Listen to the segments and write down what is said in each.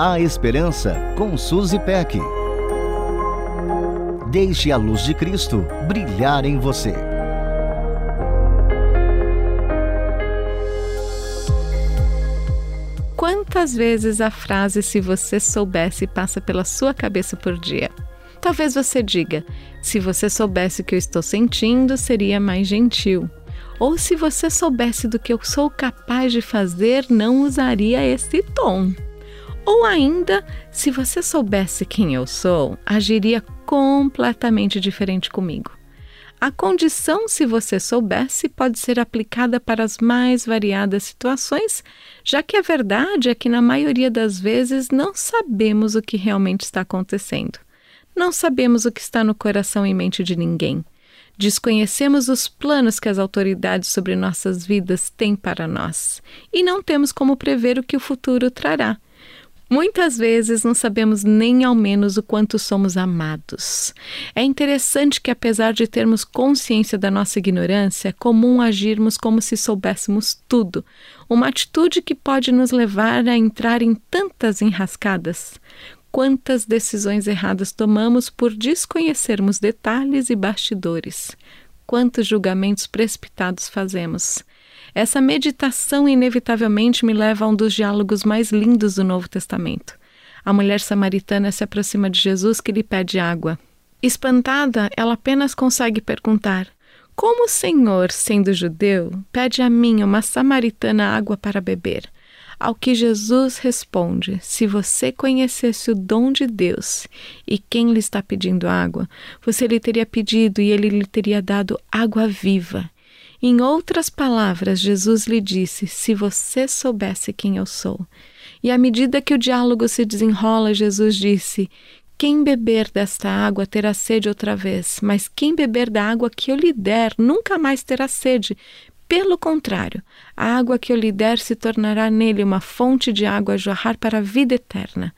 A Esperança com Suzy Peck. Deixe a luz de Cristo brilhar em você. Quantas vezes a frase se você soubesse passa pela sua cabeça por dia? Talvez você diga: se você soubesse o que eu estou sentindo, seria mais gentil. Ou se você soubesse do que eu sou capaz de fazer, não usaria esse tom. Ou ainda, se você soubesse quem eu sou, agiria completamente diferente comigo. A condição, se você soubesse, pode ser aplicada para as mais variadas situações, já que a verdade é que, na maioria das vezes, não sabemos o que realmente está acontecendo. Não sabemos o que está no coração e mente de ninguém. Desconhecemos os planos que as autoridades sobre nossas vidas têm para nós e não temos como prever o que o futuro trará. Muitas vezes não sabemos nem ao menos o quanto somos amados. É interessante que, apesar de termos consciência da nossa ignorância, é comum agirmos como se soubéssemos tudo, uma atitude que pode nos levar a entrar em tantas enrascadas. Quantas decisões erradas tomamos por desconhecermos detalhes e bastidores? Quantos julgamentos precipitados fazemos? Essa meditação inevitavelmente me leva a um dos diálogos mais lindos do Novo Testamento. A mulher samaritana se aproxima de Jesus que lhe pede água. Espantada, ela apenas consegue perguntar: Como o Senhor, sendo judeu, pede a mim, uma samaritana, água para beber? Ao que Jesus responde: Se você conhecesse o dom de Deus e quem lhe está pedindo água, você lhe teria pedido e ele lhe teria dado água viva. Em outras palavras, Jesus lhe disse: Se você soubesse quem eu sou. E à medida que o diálogo se desenrola, Jesus disse: Quem beber desta água terá sede outra vez, mas quem beber da água que eu lhe der nunca mais terá sede. Pelo contrário, a água que eu lhe der se tornará nele uma fonte de água a jorrar para a vida eterna.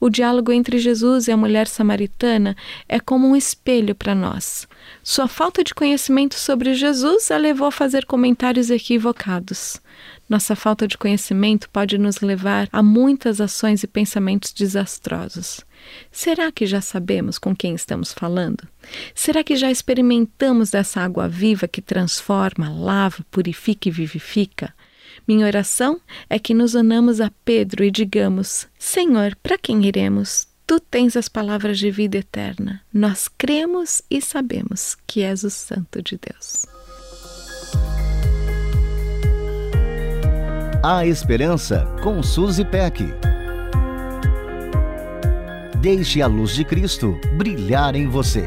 O diálogo entre Jesus e a mulher samaritana é como um espelho para nós. Sua falta de conhecimento sobre Jesus a levou a fazer comentários equivocados. Nossa falta de conhecimento pode nos levar a muitas ações e pensamentos desastrosos. Será que já sabemos com quem estamos falando? Será que já experimentamos dessa água viva que transforma, lava, purifica e vivifica? Minha oração é que nos unamos a Pedro e digamos: Senhor, para quem iremos? Tu tens as palavras de vida eterna. Nós cremos e sabemos que és o Santo de Deus. A Esperança com Suzy Peck. Deixe a luz de Cristo brilhar em você.